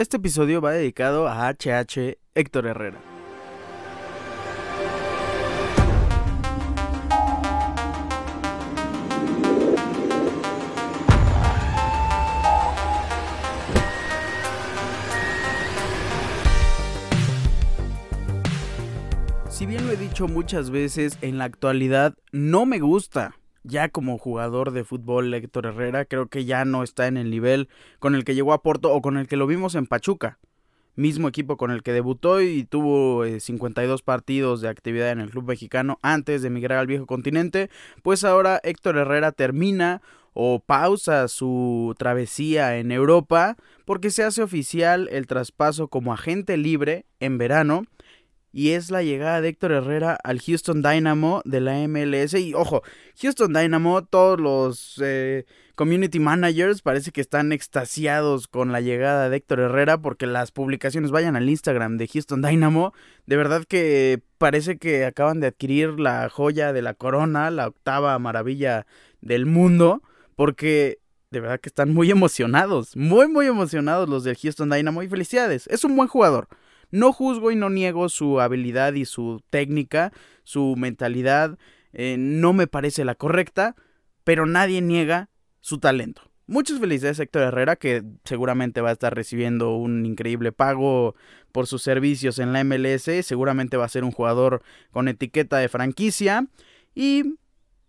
Este episodio va dedicado a HH Héctor Herrera. Si bien lo he dicho muchas veces, en la actualidad no me gusta ya como jugador de fútbol Héctor Herrera, creo que ya no está en el nivel con el que llegó a Porto o con el que lo vimos en Pachuca. Mismo equipo con el que debutó y tuvo 52 eh, partidos de actividad en el club mexicano antes de emigrar al viejo continente, pues ahora Héctor Herrera termina o pausa su travesía en Europa porque se hace oficial el traspaso como agente libre en verano y es la llegada de Héctor Herrera al Houston Dynamo de la MLS. Y ojo, Houston Dynamo, todos los eh, community managers parece que están extasiados con la llegada de Héctor Herrera porque las publicaciones vayan al Instagram de Houston Dynamo. De verdad que parece que acaban de adquirir la joya de la corona, la octava maravilla del mundo, porque de verdad que están muy emocionados, muy muy emocionados los del Houston Dynamo y felicidades, es un buen jugador. No juzgo y no niego su habilidad y su técnica, su mentalidad, eh, no me parece la correcta, pero nadie niega su talento. Muchas felicidades Héctor Herrera, que seguramente va a estar recibiendo un increíble pago por sus servicios en la MLS. Seguramente va a ser un jugador con etiqueta de franquicia. Y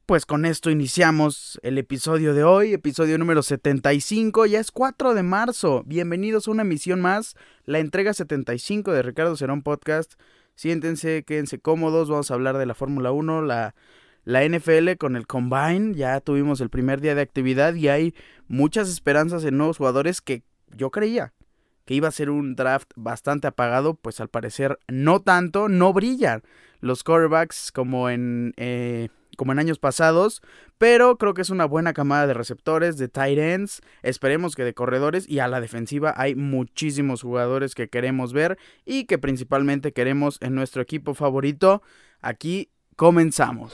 pues con esto iniciamos el episodio de hoy, episodio número 75, ya es 4 de marzo. Bienvenidos a una emisión más, la entrega 75 de Ricardo Cerón Podcast. Siéntense, quédense cómodos, vamos a hablar de la Fórmula 1, la, la NFL con el Combine. Ya tuvimos el primer día de actividad y hay muchas esperanzas en nuevos jugadores que yo creía que iba a ser un draft bastante apagado, pues al parecer no tanto, no brillan los quarterbacks como en... Eh, como en años pasados, pero creo que es una buena camada de receptores, de tight ends, esperemos que de corredores y a la defensiva hay muchísimos jugadores que queremos ver y que principalmente queremos en nuestro equipo favorito. Aquí comenzamos.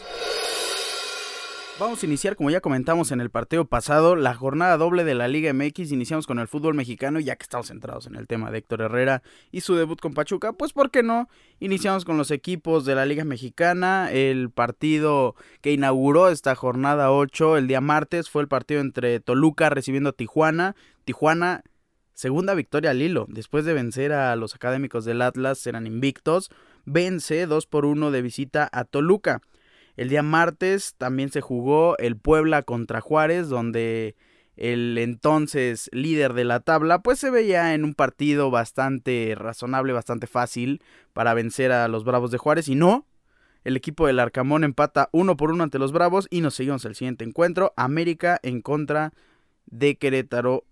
Vamos a iniciar, como ya comentamos en el partido pasado, la jornada doble de la Liga MX. Iniciamos con el fútbol mexicano, ya que estamos centrados en el tema de Héctor Herrera y su debut con Pachuca, pues ¿por qué no? Iniciamos con los equipos de la Liga Mexicana. El partido que inauguró esta jornada 8 el día martes fue el partido entre Toluca recibiendo a Tijuana. Tijuana, segunda victoria al hilo, después de vencer a los académicos del Atlas, eran invictos. Vence 2 por 1 de visita a Toluca. El día martes también se jugó el Puebla contra Juárez, donde el entonces líder de la tabla, pues se veía en un partido bastante razonable, bastante fácil para vencer a los Bravos de Juárez. Y no, el equipo del Arcamón empata uno por uno ante los Bravos y nos seguimos el siguiente encuentro. América en contra de Querétaro.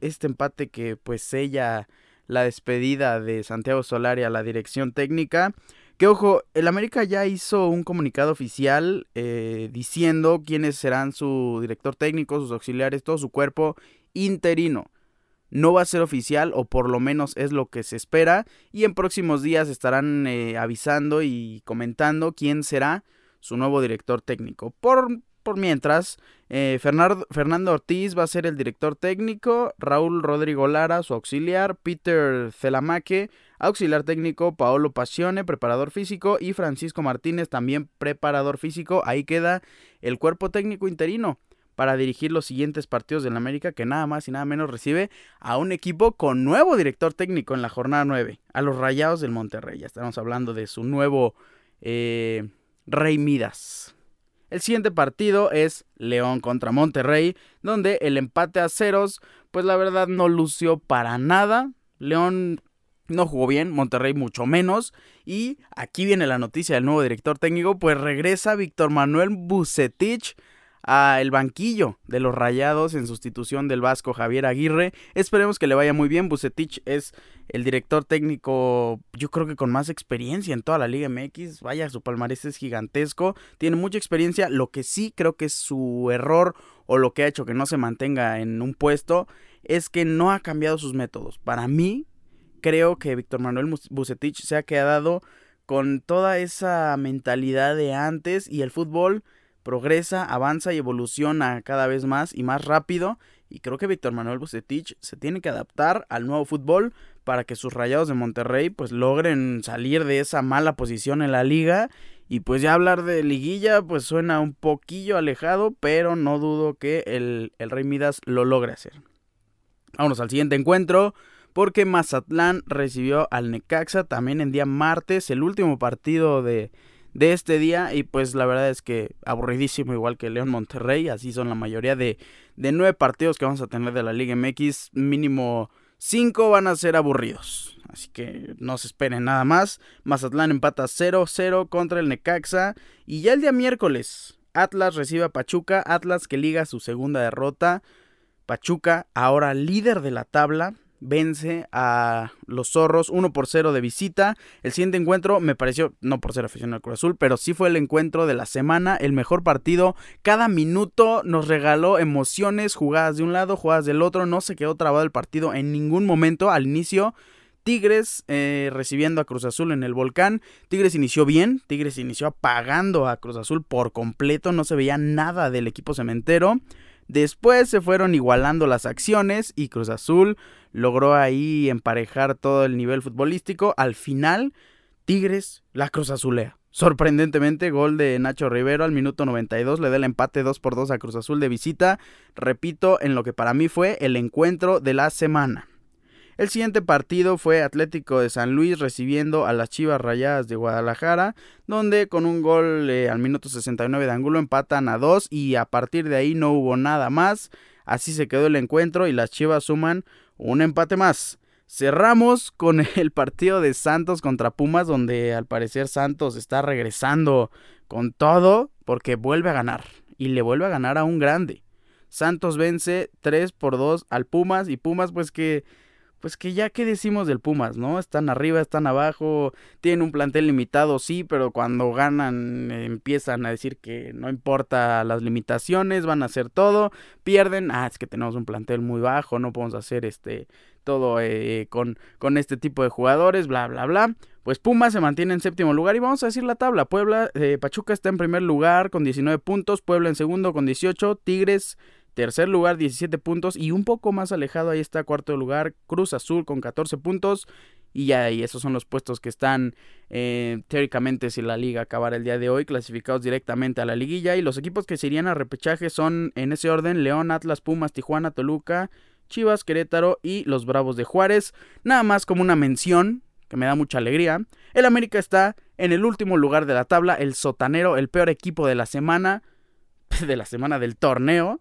Este empate que pues sella la despedida de Santiago Solari a la dirección técnica. Que ojo, el América ya hizo un comunicado oficial eh, diciendo quiénes serán su director técnico, sus auxiliares, todo su cuerpo interino. No va a ser oficial, o por lo menos es lo que se espera, y en próximos días estarán eh, avisando y comentando quién será su nuevo director técnico. Por por mientras, eh, Fernando, Ortiz va a ser el director técnico, Raúl Rodrigo Lara, su auxiliar, Peter Celamaque, auxiliar técnico, Paolo Pasione, preparador físico, y Francisco Martínez, también preparador físico. Ahí queda el cuerpo técnico interino para dirigir los siguientes partidos del América, que nada más y nada menos recibe a un equipo con nuevo director técnico en la jornada 9, a los Rayados del Monterrey. Ya estamos hablando de su nuevo eh, Rey Midas. El siguiente partido es León contra Monterrey, donde el empate a ceros, pues la verdad no lució para nada. León no jugó bien, Monterrey mucho menos. Y aquí viene la noticia del nuevo director técnico, pues regresa Víctor Manuel Bucetich a el banquillo de los Rayados en sustitución del Vasco Javier Aguirre. Esperemos que le vaya muy bien. Bucetich es el director técnico, yo creo que con más experiencia en toda la Liga MX. Vaya, su palmarés es gigantesco. Tiene mucha experiencia. Lo que sí creo que es su error o lo que ha hecho que no se mantenga en un puesto es que no ha cambiado sus métodos. Para mí, creo que Víctor Manuel Bucetich se ha quedado con toda esa mentalidad de antes y el fútbol progresa, avanza y evoluciona cada vez más y más rápido. Y creo que Víctor Manuel Bucetich se tiene que adaptar al nuevo fútbol, para que sus Rayados de Monterrey pues logren salir de esa mala posición en la liga y pues ya hablar de liguilla pues suena un poquillo alejado, pero no dudo que el, el Rey Midas lo logre hacer. Vámonos al siguiente encuentro porque Mazatlán recibió al Necaxa también en día martes, el último partido de, de este día y pues la verdad es que aburridísimo igual que León Monterrey, así son la mayoría de, de nueve partidos que vamos a tener de la Liga MX, mínimo cinco van a ser aburridos, así que no se esperen nada más, Mazatlán empata 0-0 contra el Necaxa y ya el día miércoles Atlas recibe a Pachuca, Atlas que liga su segunda derrota, Pachuca ahora líder de la tabla, vence a los zorros 1 por 0 de visita. El siguiente encuentro me pareció, no por ser aficionado al Cruz Azul, pero sí fue el encuentro de la semana, el mejor partido. Cada minuto nos regaló emociones, jugadas de un lado, jugadas del otro. No se quedó trabado el partido en ningún momento al inicio. Tigres eh, recibiendo a Cruz Azul en el volcán. Tigres inició bien, Tigres inició apagando a Cruz Azul por completo, no se veía nada del equipo cementero. Después se fueron igualando las acciones y Cruz Azul logró ahí emparejar todo el nivel futbolístico. Al final, Tigres la Cruz Azulea. Sorprendentemente, gol de Nacho Rivero al minuto 92 le da el empate 2 por 2 a Cruz Azul de visita. Repito, en lo que para mí fue el encuentro de la semana. El siguiente partido fue Atlético de San Luis recibiendo a las Chivas Rayadas de Guadalajara, donde con un gol eh, al minuto 69 de Angulo empatan a 2 y a partir de ahí no hubo nada más. Así se quedó el encuentro y las Chivas suman un empate más. Cerramos con el partido de Santos contra Pumas, donde al parecer Santos está regresando con todo porque vuelve a ganar y le vuelve a ganar a un grande. Santos vence 3 por 2 al Pumas y Pumas pues que pues que ya que decimos del Pumas, ¿no? Están arriba, están abajo, tienen un plantel limitado, sí, pero cuando ganan empiezan a decir que no importa las limitaciones, van a hacer todo, pierden, ah, es que tenemos un plantel muy bajo, no podemos hacer este todo eh, con, con este tipo de jugadores, bla, bla, bla. Pues Pumas se mantiene en séptimo lugar y vamos a decir la tabla. Puebla, eh, Pachuca está en primer lugar con 19 puntos, Puebla en segundo con 18, Tigres Tercer lugar, 17 puntos. Y un poco más alejado, ahí está cuarto lugar, Cruz Azul con 14 puntos. Y ya ahí, esos son los puestos que están eh, teóricamente, si la liga acabara el día de hoy, clasificados directamente a la liguilla. Y los equipos que se irían a repechaje son, en ese orden, León, Atlas, Pumas, Tijuana, Toluca, Chivas, Querétaro y los Bravos de Juárez. Nada más como una mención, que me da mucha alegría. El América está en el último lugar de la tabla, el sotanero, el peor equipo de la semana, de la semana del torneo.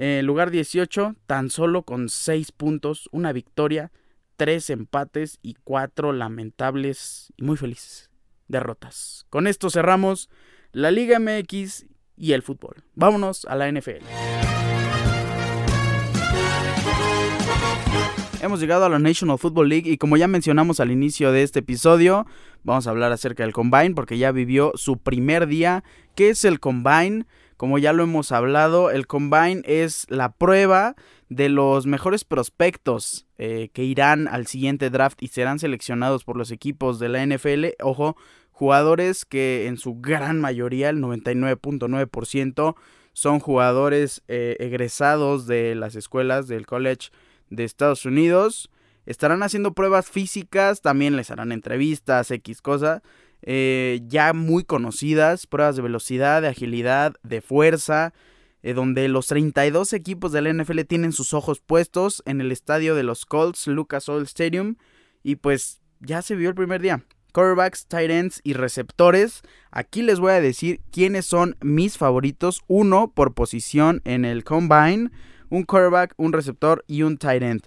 En lugar 18, tan solo con 6 puntos, una victoria, 3 empates y 4 lamentables y muy felices derrotas. Con esto cerramos la Liga MX y el fútbol. Vámonos a la NFL. Hemos llegado a la National Football League y como ya mencionamos al inicio de este episodio, vamos a hablar acerca del Combine porque ya vivió su primer día. ¿Qué es el Combine? Como ya lo hemos hablado, el Combine es la prueba de los mejores prospectos eh, que irán al siguiente draft y serán seleccionados por los equipos de la NFL. Ojo, jugadores que en su gran mayoría, el 99.9%, son jugadores eh, egresados de las escuelas del college de Estados Unidos. Estarán haciendo pruebas físicas, también les harán entrevistas, X cosa. Eh, ya muy conocidas, pruebas de velocidad, de agilidad, de fuerza, eh, donde los 32 equipos de la NFL tienen sus ojos puestos en el estadio de los Colts, Lucas Oil Stadium, y pues ya se vio el primer día. Quarterbacks, tight ends y receptores. Aquí les voy a decir quiénes son mis favoritos, uno por posición en el combine, un quarterback, un receptor y un tight end.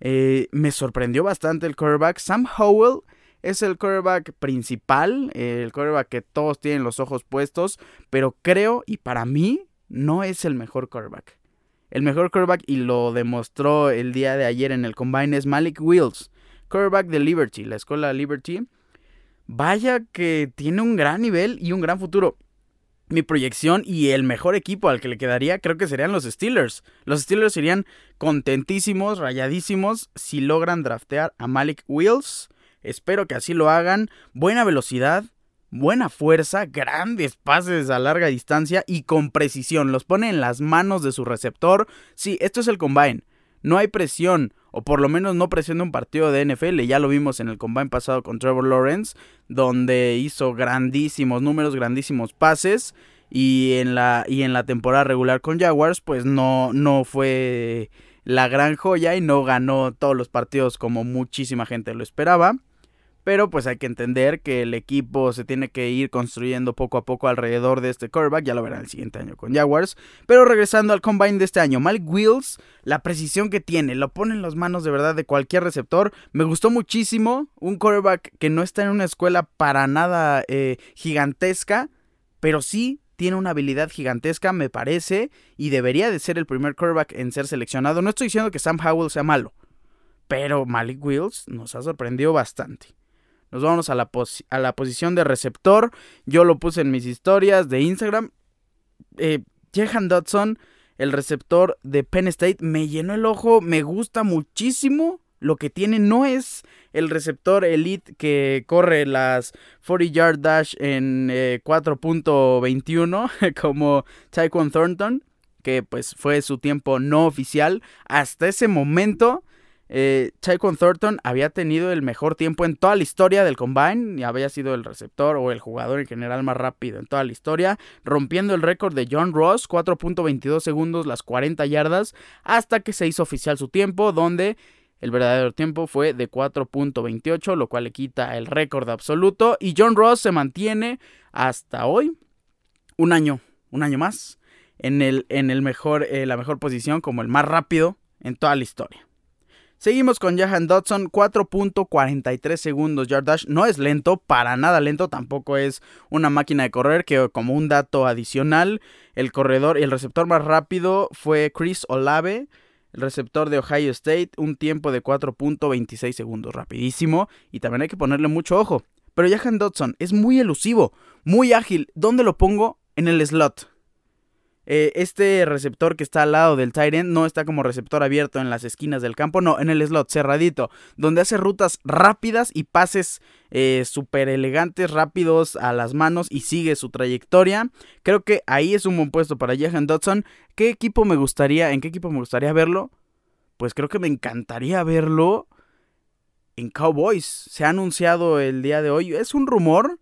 Eh, me sorprendió bastante el quarterback. Sam Howell es el quarterback principal, el quarterback que todos tienen los ojos puestos, pero creo y para mí no es el mejor quarterback. El mejor quarterback, y lo demostró el día de ayer en el combine, es Malik Wills, quarterback de Liberty, la escuela Liberty. Vaya que tiene un gran nivel y un gran futuro. Mi proyección y el mejor equipo al que le quedaría creo que serían los Steelers. Los Steelers serían contentísimos, rayadísimos si logran draftear a Malik Wills Espero que así lo hagan. Buena velocidad, buena fuerza, grandes pases a larga distancia y con precisión. Los pone en las manos de su receptor. Sí, esto es el combine. No hay presión o por lo menos no presenta un partido de NFL. Ya lo vimos en el combine pasado con Trevor Lawrence, donde hizo grandísimos números, grandísimos pases. Y en la, y en la temporada regular con Jaguars, pues no, no fue la gran joya y no ganó todos los partidos como muchísima gente lo esperaba. Pero pues hay que entender que el equipo se tiene que ir construyendo poco a poco alrededor de este quarterback. Ya lo verán el siguiente año con Jaguars. Pero regresando al combine de este año, Malik Wills, la precisión que tiene, lo pone en las manos de verdad de cualquier receptor. Me gustó muchísimo. Un quarterback que no está en una escuela para nada eh, gigantesca, pero sí tiene una habilidad gigantesca, me parece, y debería de ser el primer quarterback en ser seleccionado. No estoy diciendo que Sam Howell sea malo, pero Malik Wills nos ha sorprendido bastante. Nos vamos a la, a la posición de receptor. Yo lo puse en mis historias de Instagram. Eh, Jehan Dodson, el receptor de Penn State, me llenó el ojo. Me gusta muchísimo. Lo que tiene no es el receptor elite que corre las 40 yard dash en 4.21 eh, como Taekwon Thornton, que pues fue su tiempo no oficial. Hasta ese momento eh, Thornton había tenido el mejor tiempo en toda la historia del combine y había sido el receptor o el jugador en general más rápido en toda la historia, rompiendo el récord de John Ross, 4.22 segundos las 40 yardas, hasta que se hizo oficial su tiempo, donde el verdadero tiempo fue de 4.28, lo cual le quita el récord absoluto, y John Ross se mantiene hasta hoy, un año, un año más, en, el, en el mejor, eh, la mejor posición como el más rápido en toda la historia. Seguimos con Jahan Dodson, 4.43 segundos yard dash. No es lento, para nada lento, tampoco es una máquina de correr, que como un dato adicional, el corredor y el receptor más rápido fue Chris Olave, el receptor de Ohio State, un tiempo de 4.26 segundos, rapidísimo, y también hay que ponerle mucho ojo. Pero Jahan Dodson es muy elusivo, muy ágil. ¿Dónde lo pongo? En el slot. Eh, este receptor que está al lado del tight no está como receptor abierto en las esquinas del campo, no, en el slot cerradito, donde hace rutas rápidas y pases eh, súper elegantes, rápidos a las manos y sigue su trayectoria. Creo que ahí es un buen puesto para Jahan Dodson. ¿Qué equipo me gustaría, en qué equipo me gustaría verlo? Pues creo que me encantaría verlo en Cowboys. Se ha anunciado el día de hoy, es un rumor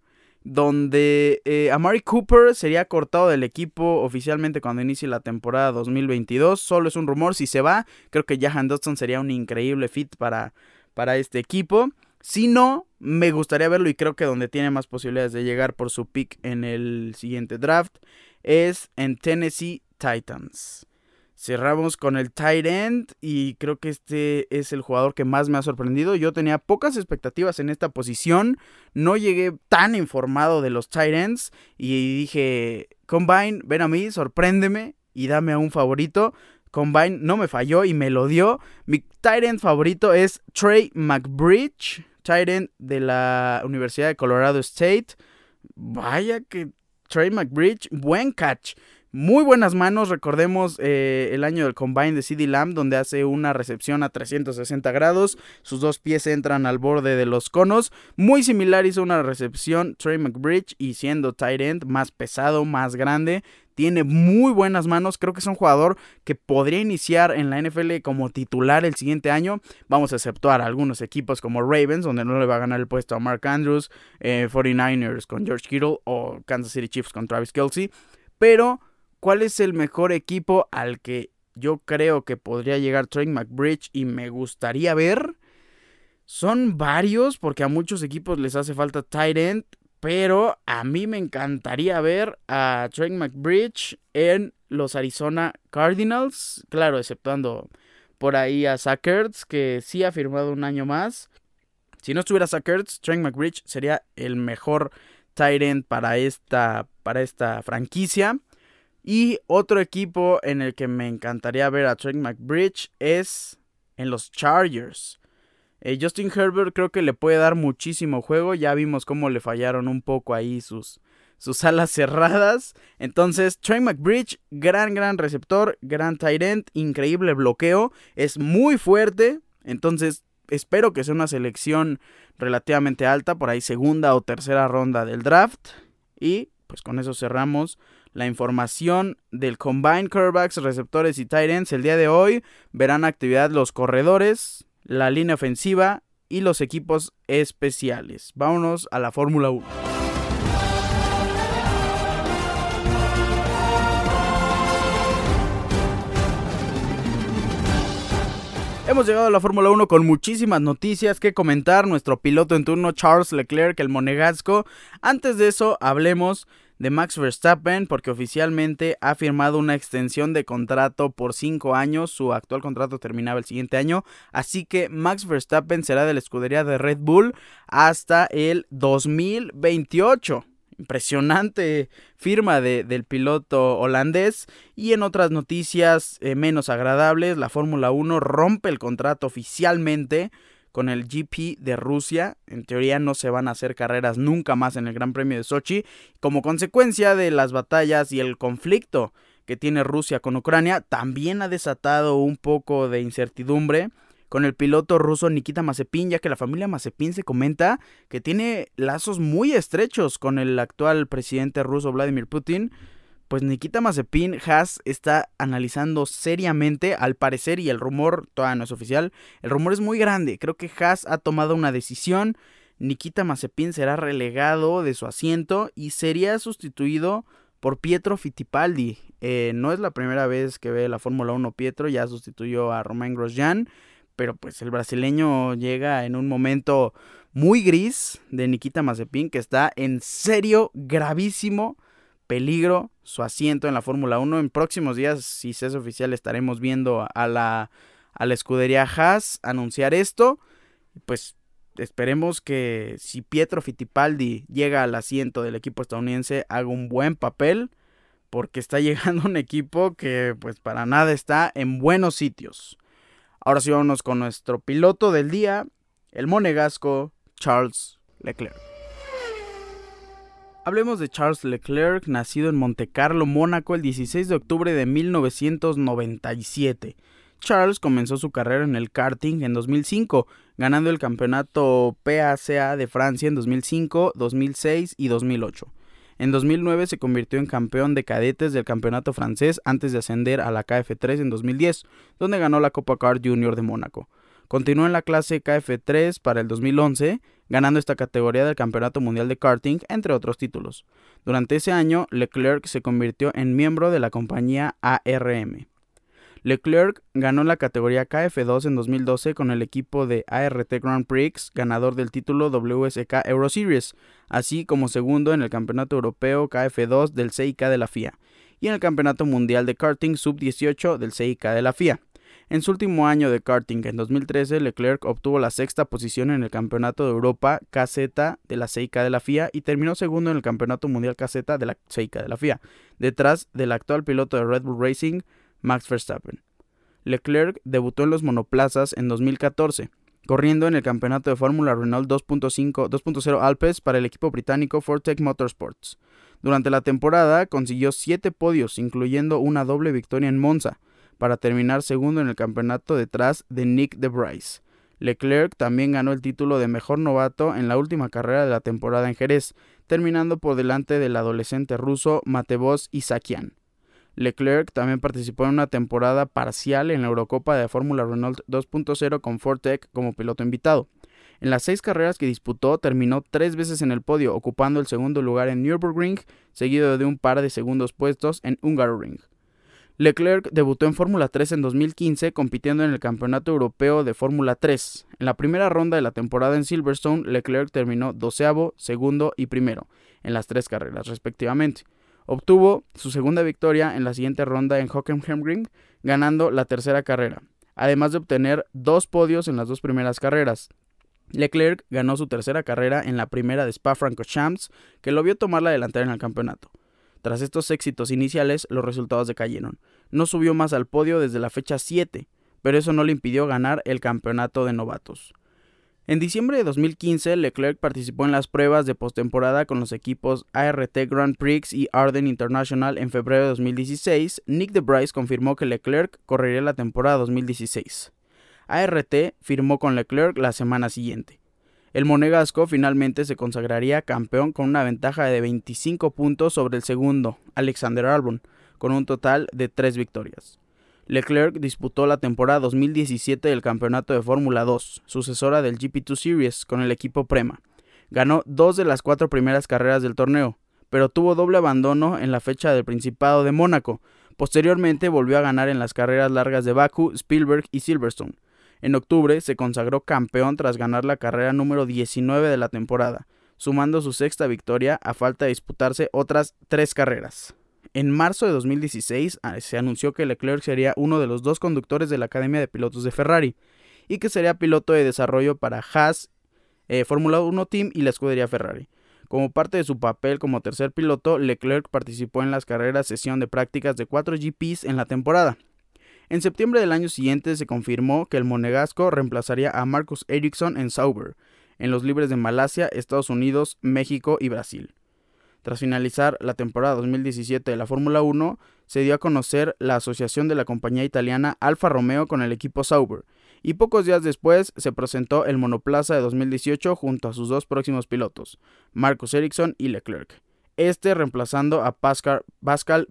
donde eh, Amari Cooper sería cortado del equipo oficialmente cuando inicie la temporada 2022. Solo es un rumor, si se va, creo que Jahan Dodson sería un increíble fit para, para este equipo. Si no, me gustaría verlo y creo que donde tiene más posibilidades de llegar por su pick en el siguiente draft es en Tennessee Titans. Cerramos con el tight end y creo que este es el jugador que más me ha sorprendido. Yo tenía pocas expectativas en esta posición, no llegué tan informado de los tight ends y dije, Combine, ven a mí, sorpréndeme y dame a un favorito. Combine no me falló y me lo dio. Mi tight end favorito es Trey McBridge, tight end de la Universidad de Colorado State. Vaya que Trey McBridge, buen catch. Muy buenas manos, recordemos eh, el año del combine de CD Lamb, donde hace una recepción a 360 grados, sus dos pies entran al borde de los conos. Muy similar hizo una recepción Trey McBridge y siendo tight end más pesado, más grande, tiene muy buenas manos. Creo que es un jugador que podría iniciar en la NFL como titular el siguiente año. Vamos a exceptuar algunos equipos como Ravens, donde no le va a ganar el puesto a Mark Andrews, 49ers eh, con George Kittle o Kansas City Chiefs con Travis Kelsey. Pero ¿Cuál es el mejor equipo al que yo creo que podría llegar Trey McBridge y me gustaría ver? Son varios porque a muchos equipos les hace falta tight end, pero a mí me encantaría ver a Trey McBridge en los Arizona Cardinals, claro, exceptuando por ahí a Sackers, que sí ha firmado un año más. Si no estuviera Sackers, Trey McBridge sería el mejor tight end para esta, para esta franquicia. Y otro equipo en el que me encantaría ver a Trent McBridge es en los Chargers. Eh, Justin Herbert creo que le puede dar muchísimo juego. Ya vimos cómo le fallaron un poco ahí sus, sus alas cerradas. Entonces, Trey McBridge, gran, gran receptor, gran tight end, increíble bloqueo. Es muy fuerte. Entonces, espero que sea una selección relativamente alta. Por ahí segunda o tercera ronda del draft. Y pues con eso cerramos la información del Combine Curvebacks, receptores y tight. El día de hoy verán actividad los corredores, la línea ofensiva y los equipos especiales. Vámonos a la Fórmula 1. Hemos llegado a la Fórmula 1 con muchísimas noticias que comentar. Nuestro piloto en turno, Charles Leclerc, el monegasco. Antes de eso, hablemos de Max Verstappen porque oficialmente ha firmado una extensión de contrato por 5 años. Su actual contrato terminaba el siguiente año. Así que Max Verstappen será de la escudería de Red Bull hasta el 2028 impresionante firma del piloto holandés. Y en otras noticias eh, menos agradables, la Fórmula 1 rompe el contrato oficialmente con el GP de Rusia. En teoría no se van a hacer carreras nunca más en el Gran Premio de Sochi. Como consecuencia de las batallas y el conflicto que tiene Rusia con Ucrania, también ha desatado un poco de incertidumbre con el piloto ruso Nikita Mazepin, ya que la familia Mazepin se comenta que tiene lazos muy estrechos con el actual presidente ruso Vladimir Putin. Pues Nikita Mazepin, Haas está analizando seriamente, al parecer, y el rumor todavía no es oficial, el rumor es muy grande. Creo que Haas ha tomado una decisión. Nikita Mazepin será relegado de su asiento y sería sustituido por Pietro Fittipaldi. Eh, no es la primera vez que ve la Fórmula 1 Pietro, ya sustituyó a Romain Grosjean pero pues el brasileño llega en un momento muy gris de Nikita Mazepin que está en serio gravísimo peligro su asiento en la Fórmula 1. En próximos días, si es oficial, estaremos viendo a la, a la escudería Haas anunciar esto. Pues esperemos que si Pietro Fittipaldi llega al asiento del equipo estadounidense, haga un buen papel. Porque está llegando un equipo que pues para nada está en buenos sitios. Ahora sí vámonos con nuestro piloto del día, el monegasco Charles Leclerc. Hablemos de Charles Leclerc, nacido en Montecarlo, Mónaco, el 16 de octubre de 1997. Charles comenzó su carrera en el karting en 2005, ganando el campeonato PACA de Francia en 2005, 2006 y 2008. En 2009 se convirtió en campeón de cadetes del campeonato francés antes de ascender a la KF3 en 2010, donde ganó la Copa Car Junior de Mónaco. Continuó en la clase KF3 para el 2011, ganando esta categoría del Campeonato Mundial de Karting, entre otros títulos. Durante ese año, Leclerc se convirtió en miembro de la compañía ARM. Leclerc ganó la categoría KF2 en 2012 con el equipo de ART Grand Prix, ganador del título WSK Euro Series, así como segundo en el Campeonato Europeo KF2 del CIK de la FIA y en el Campeonato Mundial de Karting Sub-18 del CIK de la FIA. En su último año de karting, en 2013, Leclerc obtuvo la sexta posición en el Campeonato de Europa KZ de la CIK de la FIA y terminó segundo en el Campeonato Mundial KZ de la CIK de la FIA, detrás del actual piloto de Red Bull Racing, Max Verstappen. Leclerc debutó en los monoplazas en 2014, corriendo en el campeonato de Fórmula Renault 2.0 Alpes para el equipo británico Fortec Motorsports. Durante la temporada consiguió 7 podios, incluyendo una doble victoria en Monza, para terminar segundo en el campeonato detrás de Nick de Bryce. Leclerc también ganó el título de mejor novato en la última carrera de la temporada en Jerez, terminando por delante del adolescente ruso Matevos Isakian. Leclerc también participó en una temporada parcial en la Eurocopa de Fórmula Renault 2.0 con Fortec como piloto invitado. En las seis carreras que disputó, terminó tres veces en el podio, ocupando el segundo lugar en Nürburgring, seguido de un par de segundos puestos en Hungaroring. Leclerc debutó en Fórmula 3 en 2015, compitiendo en el Campeonato Europeo de Fórmula 3. En la primera ronda de la temporada en Silverstone, Leclerc terminó doceavo, segundo y primero, en las tres carreras respectivamente. Obtuvo su segunda victoria en la siguiente ronda en Hockenheimring, ganando la tercera carrera, además de obtener dos podios en las dos primeras carreras. Leclerc ganó su tercera carrera en la primera de Spa-Francorchamps, que lo vio tomar la delantera en el campeonato. Tras estos éxitos iniciales, los resultados decayeron. No subió más al podio desde la fecha 7, pero eso no le impidió ganar el campeonato de novatos. En diciembre de 2015, Leclerc participó en las pruebas de postemporada con los equipos ART Grand Prix y Arden International en febrero de 2016. Nick DeBrice confirmó que Leclerc correría la temporada 2016. ART firmó con Leclerc la semana siguiente. El monegasco finalmente se consagraría campeón con una ventaja de 25 puntos sobre el segundo, Alexander Albon, con un total de 3 victorias. Leclerc disputó la temporada 2017 del Campeonato de Fórmula 2, sucesora del GP2 Series, con el equipo Prema. Ganó dos de las cuatro primeras carreras del torneo, pero tuvo doble abandono en la fecha del Principado de Mónaco. Posteriormente volvió a ganar en las carreras largas de Baku, Spielberg y Silverstone. En octubre se consagró campeón tras ganar la carrera número 19 de la temporada, sumando su sexta victoria a falta de disputarse otras tres carreras. En marzo de 2016 ah, se anunció que Leclerc sería uno de los dos conductores de la Academia de Pilotos de Ferrari y que sería piloto de desarrollo para Haas, eh, Fórmula 1 Team y la escudería Ferrari. Como parte de su papel como tercer piloto, Leclerc participó en las carreras sesión de prácticas de 4 GPs en la temporada, en septiembre del año siguiente se confirmó que el monegasco reemplazaría a Marcus Ericsson en Sauber, en los libres de Malasia, Estados Unidos, México y Brasil. Tras finalizar la temporada 2017 de la Fórmula 1, se dio a conocer la asociación de la compañía italiana Alfa Romeo con el equipo Sauber, y pocos días después se presentó el monoplaza de 2018 junto a sus dos próximos pilotos, Marcus Ericsson y Leclerc, este reemplazando a Pascal, Pascal.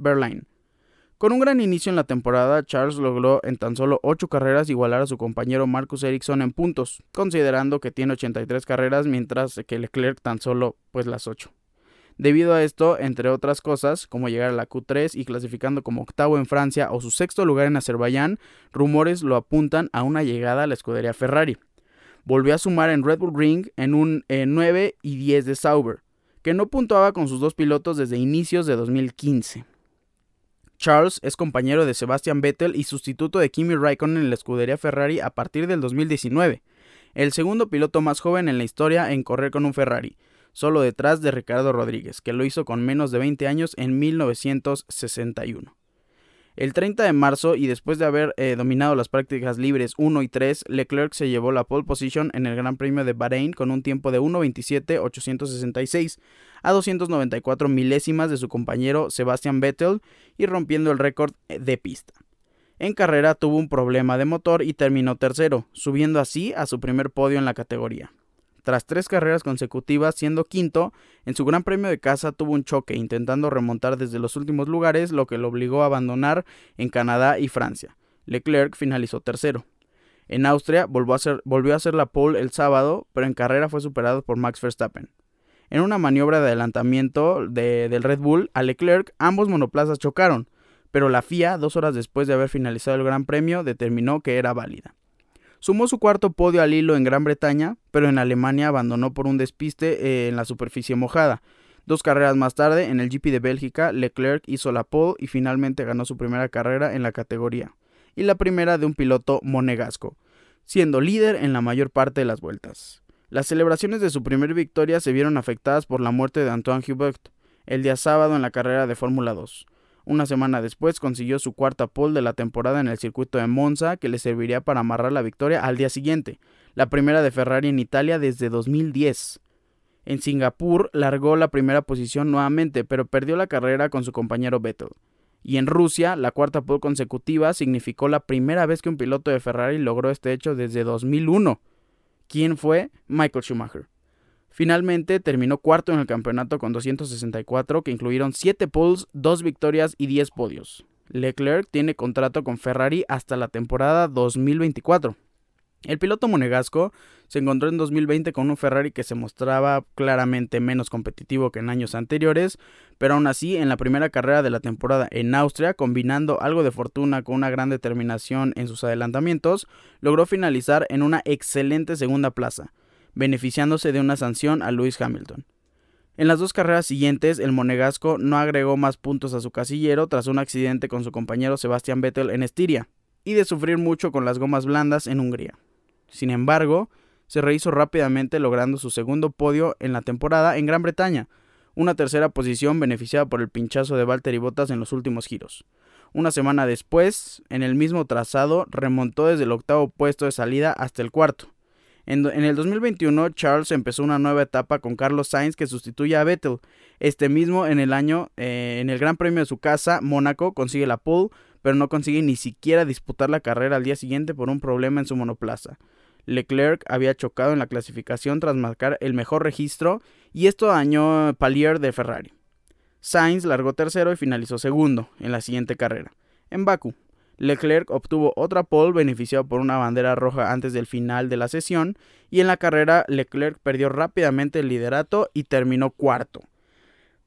Con un gran inicio en la temporada, Charles logró en tan solo 8 carreras igualar a su compañero Marcus Ericsson en puntos, considerando que tiene 83 carreras mientras que Leclerc tan solo pues las 8. Debido a esto, entre otras cosas, como llegar a la Q3 y clasificando como octavo en Francia o su sexto lugar en Azerbaiyán, rumores lo apuntan a una llegada a la escudería Ferrari. Volvió a sumar en Red Bull Ring en un 9 y 10 de Sauber, que no puntuaba con sus dos pilotos desde inicios de 2015. Charles es compañero de Sebastian Vettel y sustituto de Kimi Raikkonen en la escudería Ferrari a partir del 2019, el segundo piloto más joven en la historia en correr con un Ferrari, solo detrás de Ricardo Rodríguez, que lo hizo con menos de 20 años en 1961. El 30 de marzo, y después de haber eh, dominado las prácticas libres 1 y 3, Leclerc se llevó la pole position en el Gran Premio de Bahrein con un tiempo de 1.27.866 a 294 milésimas de su compañero Sebastian Vettel y rompiendo el récord eh, de pista. En carrera tuvo un problema de motor y terminó tercero, subiendo así a su primer podio en la categoría. Tras tres carreras consecutivas siendo quinto, en su Gran Premio de casa tuvo un choque intentando remontar desde los últimos lugares, lo que lo obligó a abandonar en Canadá y Francia. Leclerc finalizó tercero. En Austria volvió a, hacer, la pole el sábado, pero en carrera fue superado por Max Verstappen. En una maniobra de adelantamiento del Red Bull a Leclerc, ambos monoplazas chocaron, pero la FIA, dos horas después de haber finalizado el Gran Premio, determinó que era válida. Sumó su cuarto podio al hilo en Gran Bretaña, pero en Alemania abandonó por un despiste eh, en la superficie mojada. Dos carreras más tarde, en el GP de Bélgica, Leclerc hizo la pole y finalmente ganó su primera carrera en la categoría, y la primera de un piloto monegasco, siendo líder en la mayor parte de las vueltas. Las celebraciones de su primera victoria se vieron afectadas por la muerte de Antoine Hubert el día sábado en la carrera de Fórmula 2. Una semana después consiguió su cuarta pole de la temporada en el circuito de Monza, que le serviría para amarrar la victoria al día siguiente, la primera de Ferrari en Italia desde 2010. En Singapur largó la primera posición nuevamente, pero perdió la carrera con su compañero Vettel. Y en Rusia, la cuarta pole consecutiva significó la primera vez que un piloto de Ferrari logró este hecho desde 2001. ¿Quién fue? Michael Schumacher. Finalmente terminó cuarto en el campeonato con 264, que incluyeron 7 poles, 2 victorias y 10 podios. Leclerc tiene contrato con Ferrari hasta la temporada 2024. El piloto monegasco se encontró en 2020 con un Ferrari que se mostraba claramente menos competitivo que en años anteriores, pero aún así en la primera carrera de la temporada en Austria, combinando algo de fortuna con una gran determinación en sus adelantamientos, logró finalizar en una excelente segunda plaza beneficiándose de una sanción a Lewis Hamilton. En las dos carreras siguientes, el monegasco no agregó más puntos a su casillero tras un accidente con su compañero Sebastian Vettel en Estiria, y de sufrir mucho con las gomas blandas en Hungría. Sin embargo, se rehizo rápidamente logrando su segundo podio en la temporada en Gran Bretaña, una tercera posición beneficiada por el pinchazo de Valtteri Bottas en los últimos giros. Una semana después, en el mismo trazado, remontó desde el octavo puesto de salida hasta el cuarto, en, el 2021, Charles empezó una nueva etapa con Carlos Sainz que sustituye a Vettel. Este mismo en el año, eh, en el Gran Premio de su casa, Mónaco, consigue la pole, pero no consigue ni siquiera disputar la carrera al día siguiente por un problema en su monoplaza. Leclerc había chocado en la clasificación tras marcar el mejor registro y esto dañó Palier de Ferrari. Sainz largó tercero y finalizó segundo en la siguiente carrera. En Baku, Leclerc obtuvo otra pole beneficiado por una bandera roja antes del final de la sesión y en la carrera Leclerc perdió rápidamente el liderato y terminó cuarto.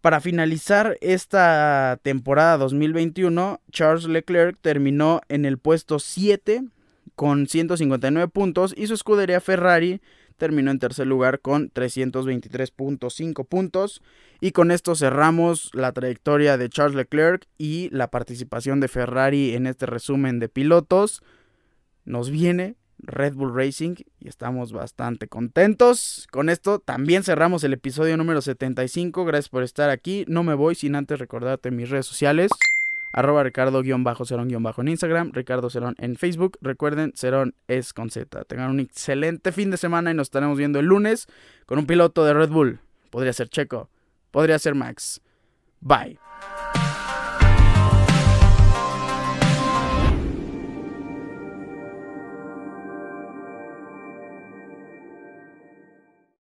Para finalizar esta temporada 2021, Charles Leclerc terminó en el puesto 7 con 159 puntos y su escudería Ferrari terminó en tercer lugar con 323.5 puntos. Y con esto cerramos la trayectoria de Charles Leclerc y la participación de Ferrari en este resumen de pilotos. Nos viene Red Bull Racing y estamos bastante contentos. Con esto también cerramos el episodio número 75. Gracias por estar aquí. No me voy sin antes recordarte mis redes sociales arroba ricardo-cerón- en Instagram, Ricardo Cerón en Facebook. Recuerden, Cerón es con Z. Tengan un excelente fin de semana y nos estaremos viendo el lunes con un piloto de Red Bull. Podría ser Checo, podría ser Max. Bye.